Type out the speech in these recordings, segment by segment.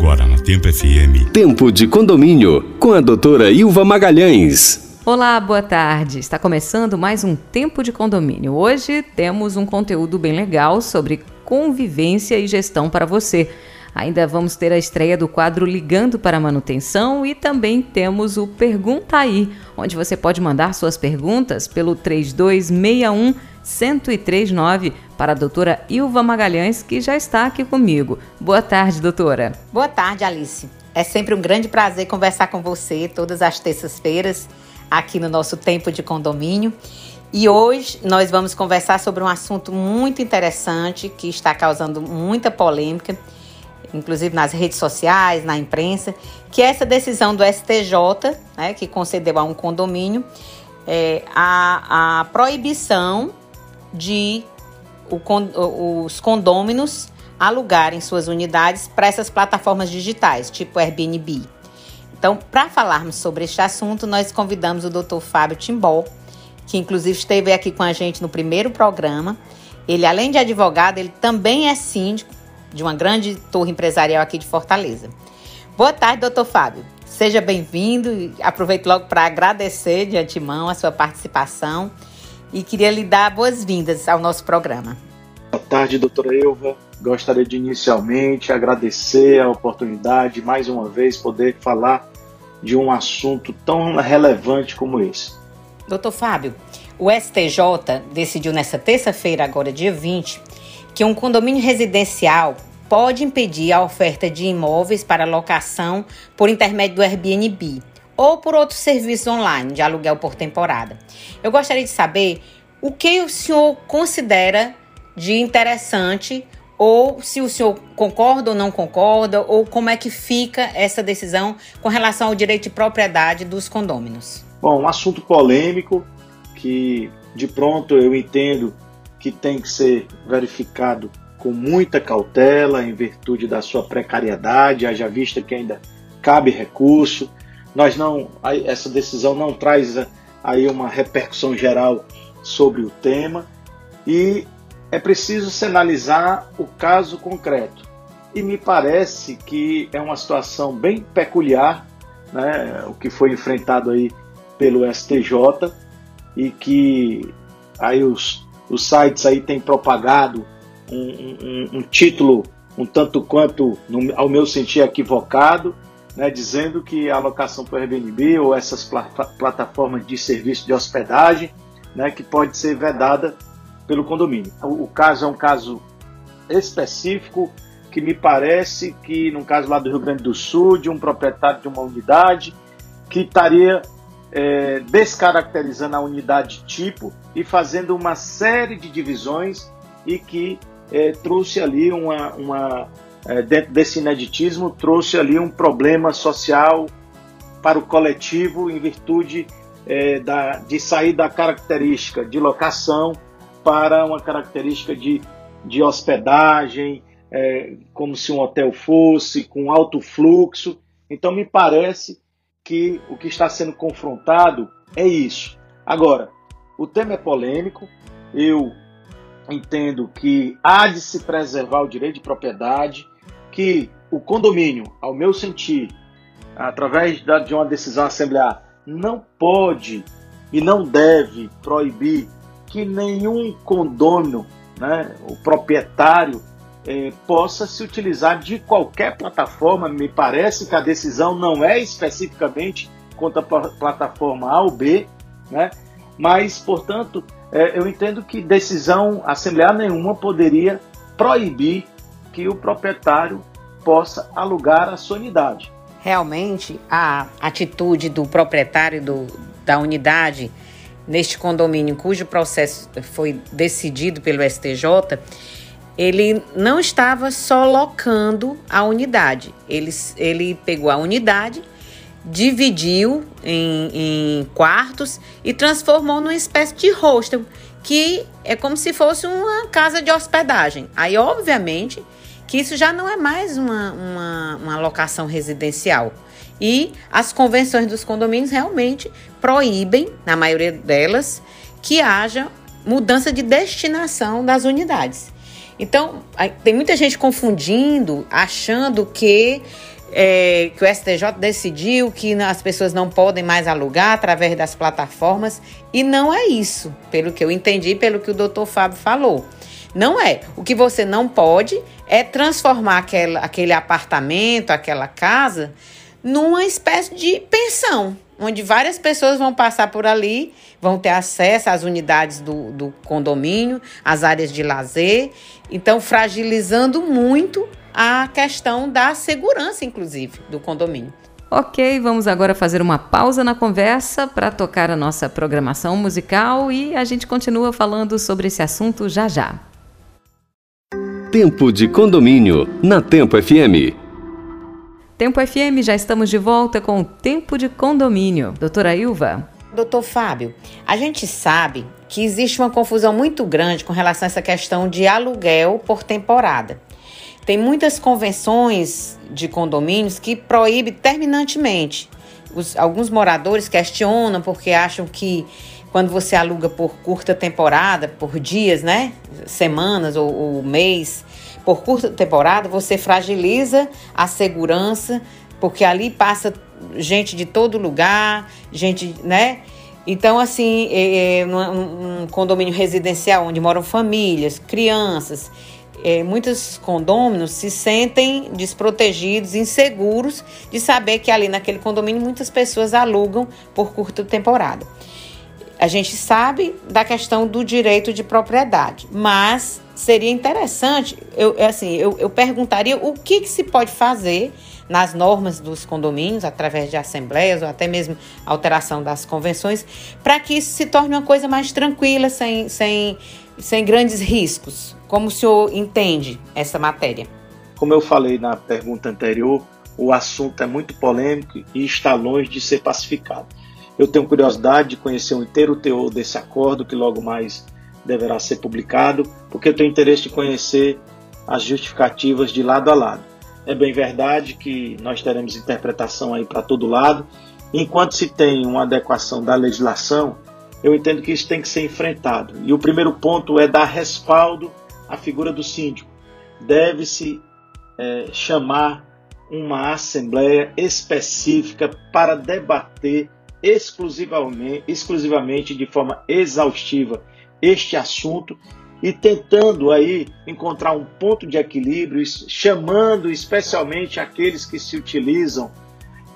Agora na Tempo FM. Tempo de condomínio com a doutora Ilva Magalhães. Olá, boa tarde. Está começando mais um Tempo de Condomínio. Hoje temos um conteúdo bem legal sobre convivência e gestão para você. Ainda vamos ter a estreia do quadro Ligando para a Manutenção e também temos o Pergunta Aí, onde você pode mandar suas perguntas pelo 3261 1039 para a doutora Ilva Magalhães, que já está aqui comigo. Boa tarde, doutora. Boa tarde, Alice. É sempre um grande prazer conversar com você todas as terças-feiras aqui no nosso tempo de condomínio. E hoje nós vamos conversar sobre um assunto muito interessante que está causando muita polêmica inclusive nas redes sociais, na imprensa, que essa decisão do STJ, né, que concedeu a um condomínio é, a, a proibição de o, os condôminos alugarem suas unidades para essas plataformas digitais, tipo Airbnb. Então, para falarmos sobre este assunto, nós convidamos o Dr. Fábio Timbó, que inclusive esteve aqui com a gente no primeiro programa. Ele, além de advogado, ele também é síndico de uma grande torre empresarial aqui de Fortaleza. Boa tarde, doutor Fábio. Seja bem-vindo aproveito logo para agradecer de antemão a sua participação e queria lhe dar boas-vindas ao nosso programa. Boa tarde, doutora Elva. Gostaria de inicialmente agradecer a oportunidade, mais uma vez, poder falar de um assunto tão relevante como esse. Doutor Fábio, o STJ decidiu nessa terça-feira, agora dia 20, que um condomínio residencial pode impedir a oferta de imóveis para locação por intermédio do Airbnb ou por outros serviços online de aluguel por temporada. Eu gostaria de saber o que o senhor considera de interessante ou se o senhor concorda ou não concorda, ou como é que fica essa decisão com relação ao direito de propriedade dos condôminos. Bom, um assunto polêmico que de pronto eu entendo que tem que ser verificado com muita cautela, em virtude da sua precariedade, haja vista que ainda cabe recurso. Nós não, essa decisão não traz aí uma repercussão geral sobre o tema e é preciso se analisar o caso concreto. E me parece que é uma situação bem peculiar, né, o que foi enfrentado aí pelo STJ e que aí os os sites aí têm propagado um, um, um título um tanto quanto, no, ao meu sentir, equivocado, né, dizendo que a alocação por Airbnb ou essas pl plataformas de serviço de hospedagem, né, que pode ser vedada pelo condomínio. O, o, caso é um caso específico que me parece que, no caso lá do Rio Grande do Sul, de um proprietário de uma unidade que estaria é, descaracterizando a unidade tipo e fazendo uma série de divisões e que é, trouxe ali uma, uma é, dentro desse ineditismo, trouxe ali um problema social para o coletivo em virtude é, da, de sair da característica de locação para uma característica de, de hospedagem, é, como se um hotel fosse, com alto fluxo. Então, me parece que o que está sendo confrontado é isso. Agora, o tema é polêmico, eu entendo que há de se preservar o direito de propriedade, que o condomínio, ao meu sentir, através de uma decisão assemblear, não pode e não deve proibir que nenhum condômino, né, o proprietário, é, possa se utilizar de qualquer plataforma. Me parece que a decisão não é especificamente contra a plataforma A ou B, né? mas, portanto, é, eu entendo que decisão assemblear nenhuma poderia proibir que o proprietário possa alugar a sua unidade. Realmente, a atitude do proprietário do, da unidade neste condomínio, cujo processo foi decidido pelo STJ, ele não estava só locando a unidade. Ele, ele pegou a unidade, dividiu em, em quartos e transformou numa espécie de hostel, que é como se fosse uma casa de hospedagem. Aí, obviamente, que isso já não é mais uma, uma, uma locação residencial. E as convenções dos condomínios realmente proíbem, na maioria delas, que haja mudança de destinação das unidades. Então, tem muita gente confundindo, achando que é, que o STJ decidiu que as pessoas não podem mais alugar através das plataformas e não é isso, pelo que eu entendi, pelo que o doutor Fábio falou. Não é. O que você não pode é transformar aquele apartamento, aquela casa, numa espécie de pensão, onde várias pessoas vão passar por ali, vão ter acesso às unidades do, do condomínio, às áreas de lazer, então fragilizando muito a questão da segurança, inclusive, do condomínio. Ok, vamos agora fazer uma pausa na conversa para tocar a nossa programação musical e a gente continua falando sobre esse assunto já já. Tempo de condomínio na Tempo FM. Tempo FM, já estamos de volta com o Tempo de Condomínio. Doutora Ilva. Doutor Fábio, a gente sabe que existe uma confusão muito grande com relação a essa questão de aluguel por temporada. Tem muitas convenções de condomínios que proíbem terminantemente. Os, alguns moradores questionam porque acham que quando você aluga por curta temporada, por dias, né? Semanas ou, ou mês, por curta temporada, você fragiliza a segurança, porque ali passa gente de todo lugar, gente, né? Então, assim, é, é, num, condomínio residencial onde moram famílias, crianças, é, muitos condôminos se sentem desprotegidos, inseguros de saber que ali naquele condomínio muitas pessoas alugam por curta temporada. A gente sabe da questão do direito de propriedade, mas seria interessante, eu, é assim, eu, eu perguntaria o que, que se pode fazer nas normas dos condomínios, através de assembleias ou até mesmo alteração das convenções, para que isso se torne uma coisa mais tranquila, sem, sem, sem grandes riscos. Como o senhor entende essa matéria? Como eu falei na pergunta anterior, o assunto é muito polêmico e está longe de ser pacificado. Eu tenho curiosidade de conhecer o inteiro teor desse acordo, que logo mais deverá ser publicado, porque eu tenho interesse de conhecer as justificativas de lado a lado. É bem verdade que nós teremos interpretação aí para todo lado. Enquanto se tem uma adequação da legislação, eu entendo que isso tem que ser enfrentado. E o primeiro ponto é dar respaldo à figura do síndico. Deve-se é, chamar uma assembleia específica para debater exclusivamente, exclusivamente de forma exaustiva este assunto e tentando aí encontrar um ponto de equilíbrio, chamando especialmente aqueles que se utilizam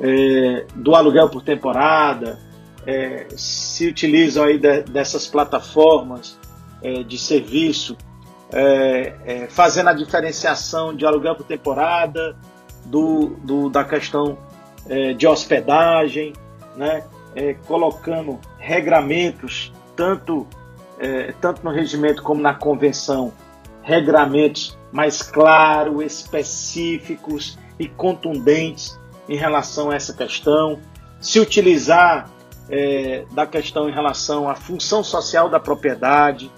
é, do aluguel por temporada, é, se utilizam aí de, dessas plataformas é, de serviço, é, é, fazendo a diferenciação de aluguel por temporada, do, do da questão é, de hospedagem, né, colocando regramentos tanto é, tanto no regimento como na convenção, regramentos mais claros, específicos e contundentes em relação a essa questão, se utilizar é, da questão em relação à função social da propriedade,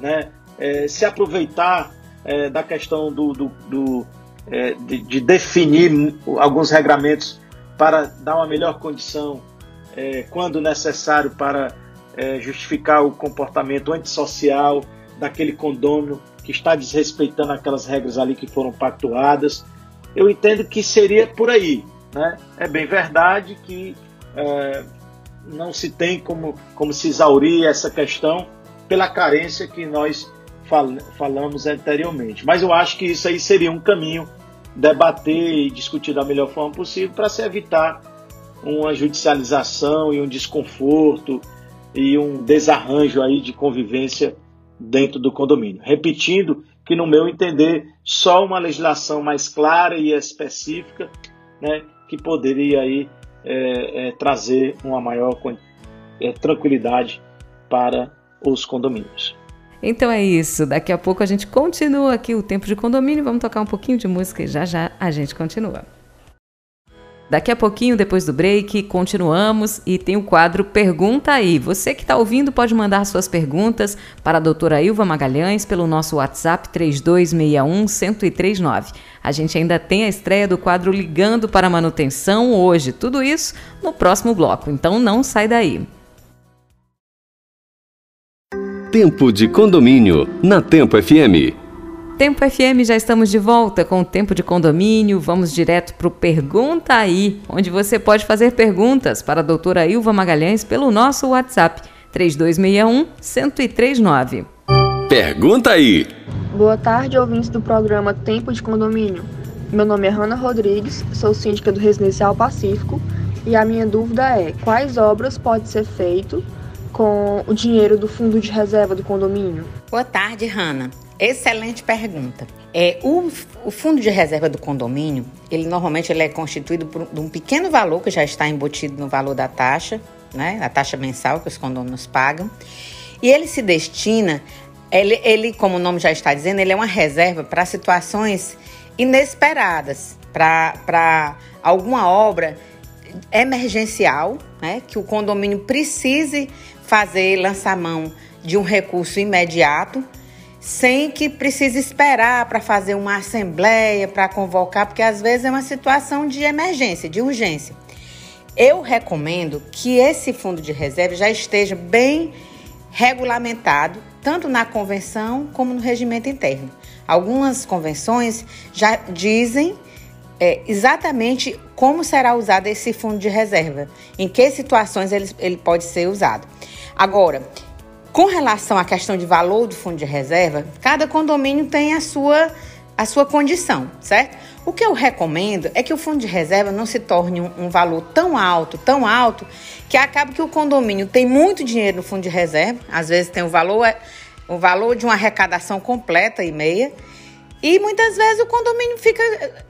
né? É, se aproveitar é, da questão do, do, do é, de, de, definir alguns regramentos para dar uma melhor condição, é, quando necessário, para é, justificar o comportamento antissocial daquele condômino que está desrespeitando aquelas regras ali que foram pactuadas. Eu entendo que seria por aí. Né? É bem verdade que é, não se tem como, como se exaurir essa questão pela carência que nós fal falamos anteriormente. Mas eu acho que isso aí seria um caminho debater e discutir da melhor forma possível para se evitar uma judicialização e um desconforto e um desarranjo aí de convivência dentro do condomínio. Repetindo que, no meu entender, só uma legislação mais clara e específica né, que poderia aí, é, é, trazer uma maior é, tranquilidade para os condomínios. Então é isso. Daqui a pouco a gente continua aqui o tempo de condomínio. Vamos tocar um pouquinho de música e já já a gente continua. Daqui a pouquinho, depois do break, continuamos e tem o quadro Pergunta aí. Você que está ouvindo pode mandar suas perguntas para a doutora Ilva Magalhães pelo nosso WhatsApp 3261-1039. A gente ainda tem a estreia do quadro Ligando para Manutenção hoje. Tudo isso no próximo bloco, então não sai daí. Tempo de condomínio na Tempo FM. Tempo FM, já estamos de volta com o Tempo de Condomínio. Vamos direto para o Pergunta Aí, onde você pode fazer perguntas para a doutora Ilva Magalhães pelo nosso WhatsApp 3261-1039. Pergunta Aí. Boa tarde, ouvintes do programa Tempo de Condomínio. Meu nome é Hanna Rodrigues, sou síndica do Residencial Pacífico e a minha dúvida é quais obras pode ser feito com o dinheiro do fundo de reserva do condomínio? Boa tarde, Hanna. Excelente pergunta. É, o, o, fundo de reserva do condomínio, ele normalmente ele é constituído por um pequeno valor que já está embutido no valor da taxa, né, a taxa mensal que os condomínios pagam, e ele se destina, ele, ele como o nome já está dizendo, ele é uma reserva para situações inesperadas, para alguma obra emergencial, né, que o condomínio precise fazer lançar mão de um recurso imediato sem que precise esperar para fazer uma assembleia, para convocar, porque às vezes é uma situação de emergência, de urgência. Eu recomendo que esse fundo de reserva já esteja bem regulamentado, tanto na convenção como no regimento interno. Algumas convenções já dizem é, exatamente como será usado esse fundo de reserva, em que situações ele, ele pode ser usado. Agora, com relação à questão de valor do fundo de reserva, cada condomínio tem a sua, a sua condição, certo? O que eu recomendo é que o fundo de reserva não se torne um, um valor tão alto, tão alto, que acaba que o condomínio tem muito dinheiro no fundo de reserva, às vezes tem o valor, é, o valor de uma arrecadação completa e meia, e muitas vezes o condomínio fica,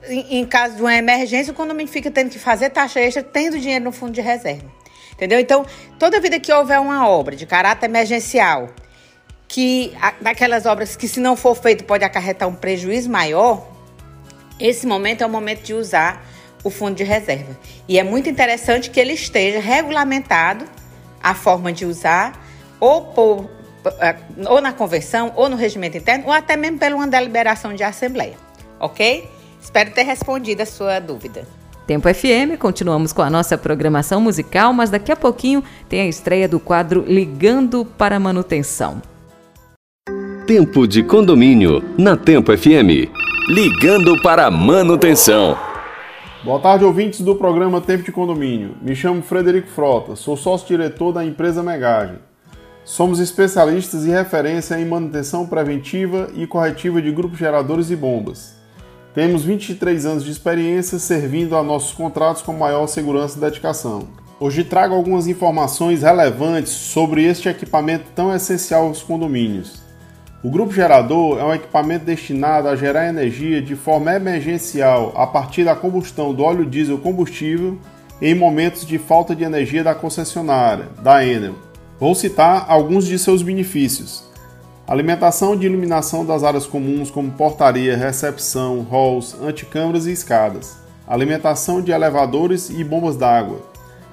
em, em caso de uma emergência, o condomínio fica tendo que fazer taxa extra, tendo dinheiro no fundo de reserva. Entendeu? Então, toda vida que houver uma obra de caráter emergencial, que daquelas obras que se não for feito pode acarretar um prejuízo maior, esse momento é o momento de usar o fundo de reserva. E é muito interessante que ele esteja regulamentado a forma de usar ou por eh, ou na conversão, ou no regimento interno, ou até mesmo pela uma deliberação de assembleia. Ok? Espero ter respondido a sua dúvida. Tempo FM, continuamos com a nossa programação musical, mas daqui a pouquinho tem a estreia do quadro Ligando para Manutenção. Tempo de condomínio, na Tempo FM. Ligando para manutenção. Boa tarde, ouvintes do programa Tempo de Condomínio. Me chamo Frederico Frota, sou sócio-diretor da empresa Megagem. Somos especialistas e referência em manutenção preventiva e corretiva de grupos geradores e bombas. Temos 23 anos de experiência servindo a nossos contratos com maior segurança e dedicação. Hoje trago algumas informações relevantes sobre este equipamento tão essencial aos condomínios. O grupo gerador é um equipamento destinado a gerar energia de forma emergencial a partir da combustão do óleo diesel combustível em momentos de falta de energia da concessionária, da Enel. Vou citar alguns de seus benefícios. Alimentação de iluminação das áreas comuns como portaria, recepção, halls, anticâmaras e escadas. Alimentação de elevadores e bombas d'água.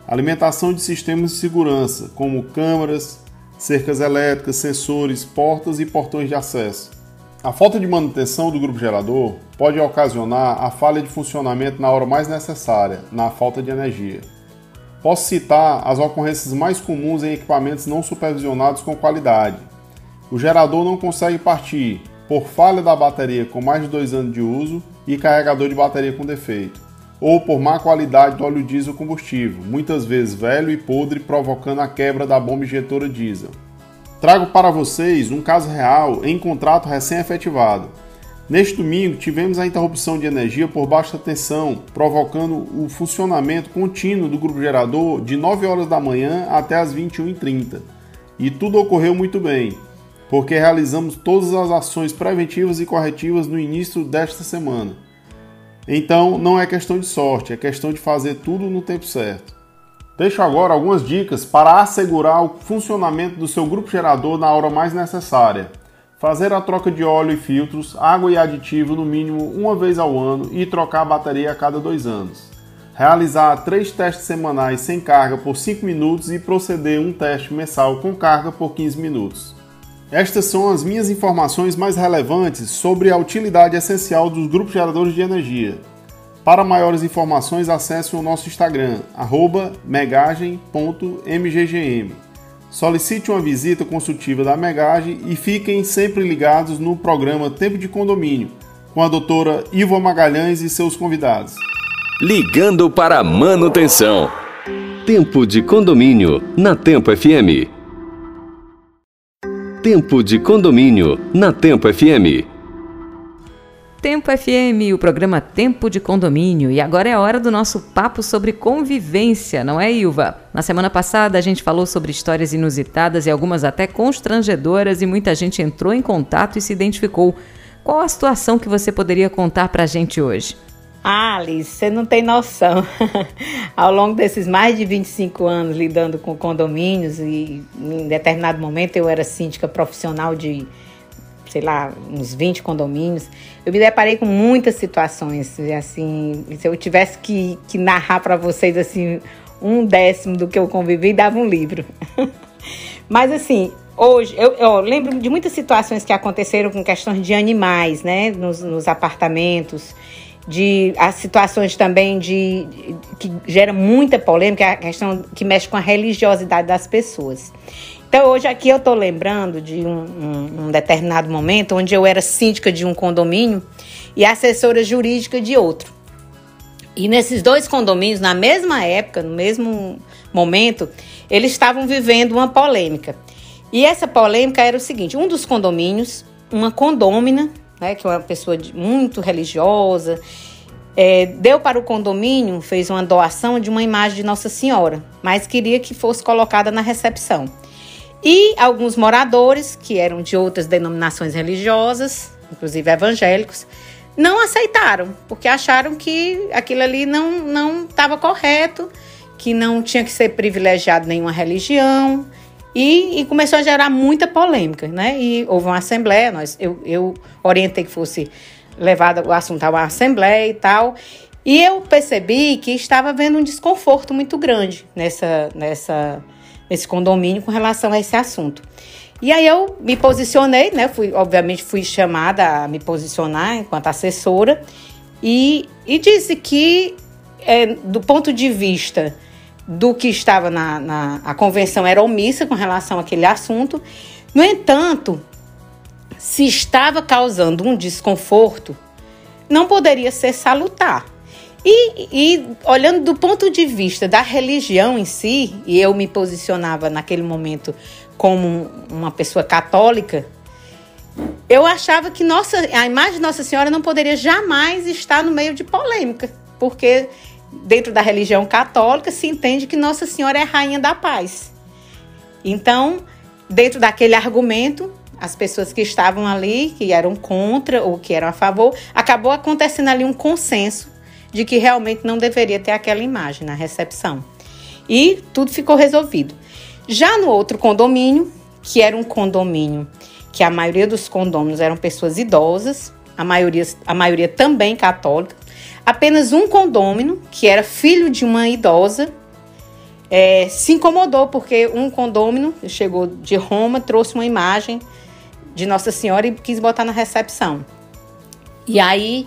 Alimentação de sistemas de segurança, como câmaras, cercas elétricas, sensores, portas e portões de acesso. A falta de manutenção do grupo gerador pode ocasionar a falha de funcionamento na hora mais necessária, na falta de energia. Posso citar as ocorrências mais comuns em equipamentos não supervisionados com qualidade, o gerador não consegue partir por falha da bateria com mais de dois anos de uso e carregador de bateria com defeito, ou por má qualidade do óleo diesel combustível, muitas vezes velho e podre, provocando a quebra da bomba injetora diesel. Trago para vocês um caso real em contrato recém-efetivado. Neste domingo, tivemos a interrupção de energia por baixa tensão, provocando o funcionamento contínuo do grupo gerador de 9 horas da manhã até as 21h30. E tudo ocorreu muito bem porque realizamos todas as ações preventivas e corretivas no início desta semana. Então, não é questão de sorte, é questão de fazer tudo no tempo certo. Deixo agora algumas dicas para assegurar o funcionamento do seu grupo gerador na hora mais necessária. Fazer a troca de óleo e filtros, água e aditivo no mínimo uma vez ao ano e trocar a bateria a cada dois anos. Realizar três testes semanais sem carga por 5 minutos e proceder um teste mensal com carga por 15 minutos. Estas são as minhas informações mais relevantes sobre a utilidade essencial dos grupos geradores de energia. Para maiores informações, acesse o nosso Instagram, megagem.mggm. Solicite uma visita consultiva da Megage e fiquem sempre ligados no programa Tempo de Condomínio, com a doutora Ilva Magalhães e seus convidados. Ligando para manutenção. Tempo de Condomínio, na Tempo FM. Tempo de Condomínio, na Tempo FM. Tempo FM, o programa Tempo de Condomínio. E agora é a hora do nosso papo sobre convivência, não é, Ilva? Na semana passada a gente falou sobre histórias inusitadas e algumas até constrangedoras e muita gente entrou em contato e se identificou. Qual a situação que você poderia contar pra gente hoje? Ah, Alice, você não tem noção. Ao longo desses mais de 25 anos lidando com condomínios e em determinado momento eu era síndica profissional de sei lá, uns 20 condomínios, eu me deparei com muitas situações, assim, se eu tivesse que, que narrar para vocês, assim, um décimo do que eu convivi, dava um livro. Mas, assim, hoje, eu, eu, lembro de muitas situações que aconteceram com questões de animais, né, nos, nos apartamentos, de as situações também de, que gera muita polêmica, a questão que mexe com a religiosidade das pessoas. Então, hoje aqui eu estou lembrando de um, um, um, determinado momento onde eu era síndica de um condomínio e assessora jurídica de outro. E nesses dois condomínios, na mesma época, no mesmo momento, eles estavam vivendo uma polêmica. E essa polêmica era o seguinte: um dos condomínios, uma condômina, né, que é uma pessoa muito religiosa, é, deu para o condomínio, fez uma doação de uma imagem de Nossa Senhora, mas queria que fosse colocada na recepção. E alguns moradores, que eram de outras denominações religiosas, inclusive evangélicos, não aceitaram, porque acharam que aquilo ali não estava correto, que não tinha que ser privilegiado nenhuma religião. E, e, começou a gerar muita polêmica, né? E houve uma assembleia, nós, eu, eu orientei que fosse levado o assunto a uma assembleia e tal. E eu percebi que estava havendo um desconforto muito grande nessa, nessa esse condomínio com relação a esse assunto. E aí eu me posicionei, né? Fui, obviamente fui chamada a me posicionar enquanto assessora e, e disse que é, do ponto de vista do que estava na, na a convenção era omissa com relação àquele assunto. No entanto, se estava causando um desconforto, não poderia ser salutar. E, e, olhando do ponto de vista da religião em si, e eu me posicionava naquele momento como uma pessoa católica, eu achava que nossa, a imagem de Nossa Senhora não poderia jamais estar no meio de polêmica, porque dentro da religião católica se entende que Nossa Senhora é rainha da paz. Então, dentro daquele argumento, as pessoas que estavam ali, que eram contra ou que eram a favor, acabou acontecendo ali um consenso de que realmente não deveria ter aquela imagem na recepção. E tudo ficou resolvido. Já no outro condomínio, que era um condomínio que a maioria dos condôminos eram pessoas idosas, a maioria, a maioria também católica, apenas um condômino, que era filho de uma idosa, é, se incomodou porque um condômino chegou de Roma, trouxe uma imagem de Nossa Senhora e quis botar na recepção. E aí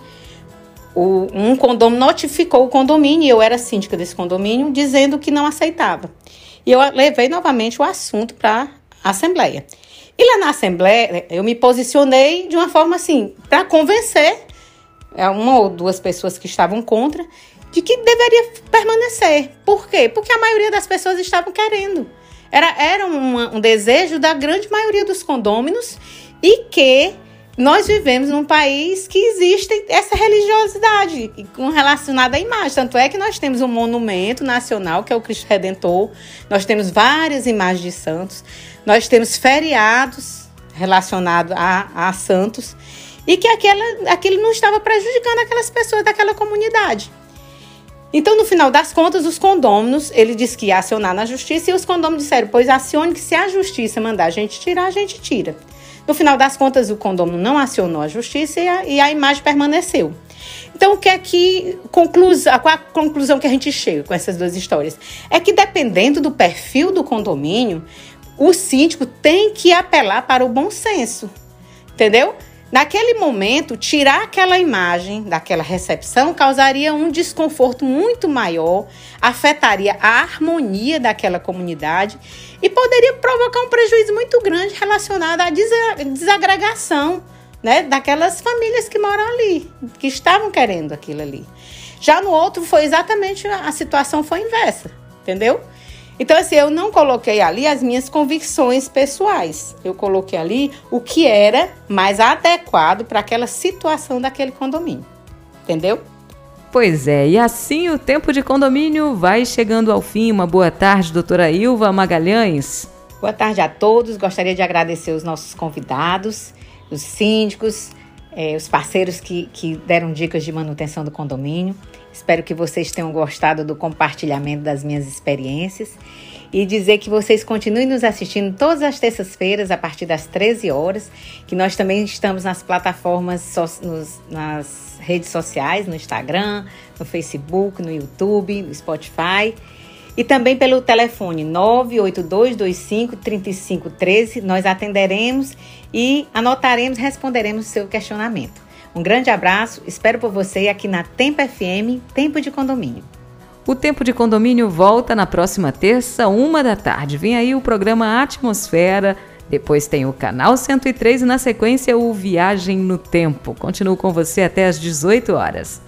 o, um condomínio notificou o condomínio, e eu era síndica desse condomínio, dizendo que não aceitava. E eu levei novamente o assunto para a Assembleia. E lá na Assembleia, eu me posicionei de uma forma assim, para convencer uma ou duas pessoas que estavam contra de que deveria permanecer. Por quê? Porque a maioria das pessoas estavam querendo. Era, era uma, um desejo da grande maioria dos condôminos e que nós vivemos num país que existe essa religiosidade relacionada à imagem. Tanto é que nós temos um monumento nacional, que é o Cristo Redentor, nós temos várias imagens de santos, nós temos feriados relacionados a, a santos, e que aquela, aquilo não estava prejudicando aquelas pessoas daquela comunidade. Então, no final das contas, os condôminos, ele disse que ia acionar na justiça, e os condôminos disseram, pois acione que se a justiça mandar a gente tirar, a gente tira. No final das contas, o condomínio não acionou a justiça e a, e a imagem permaneceu. Então, o que é que conclusão, qual a conclusão que a gente chega com essas duas histórias? É que dependendo do perfil do condomínio, o síndico tem que apelar para o bom senso, entendeu? Naquele momento, tirar aquela imagem daquela recepção causaria um desconforto muito maior, afetaria a harmonia daquela comunidade e poderia provocar um prejuízo muito grande relacionado à desagregação né, daquelas famílias que moram ali, que estavam querendo aquilo ali. Já no outro foi exatamente a situação foi inversa, entendeu? Então, assim, eu não coloquei ali as minhas convicções pessoais. Eu coloquei ali o que era mais adequado para aquela situação daquele condomínio. Entendeu? Pois é, e assim o tempo de condomínio vai chegando ao fim. Uma boa tarde, doutora Ilva Magalhães. Boa tarde a todos. Gostaria de agradecer os nossos convidados, os síndicos, eh, os parceiros que, que deram dicas de manutenção do condomínio. Espero que vocês tenham gostado do compartilhamento das minhas experiências e dizer que vocês continuem nos assistindo todas as terças-feiras a partir das 13 horas, que nós também estamos nas plataformas, nas redes sociais, no Instagram, no Facebook, no YouTube, no Spotify e também pelo telefone 982253513. Nós atenderemos e anotaremos, responderemos o seu questionamento. Um grande abraço, espero por você aqui na Tempo FM, Tempo de Condomínio. O Tempo de Condomínio volta na próxima terça, uma da tarde. Vem aí o programa Atmosfera, depois tem o Canal 103 e na sequência o Viagem no Tempo. Continuo com você até às 18 horas.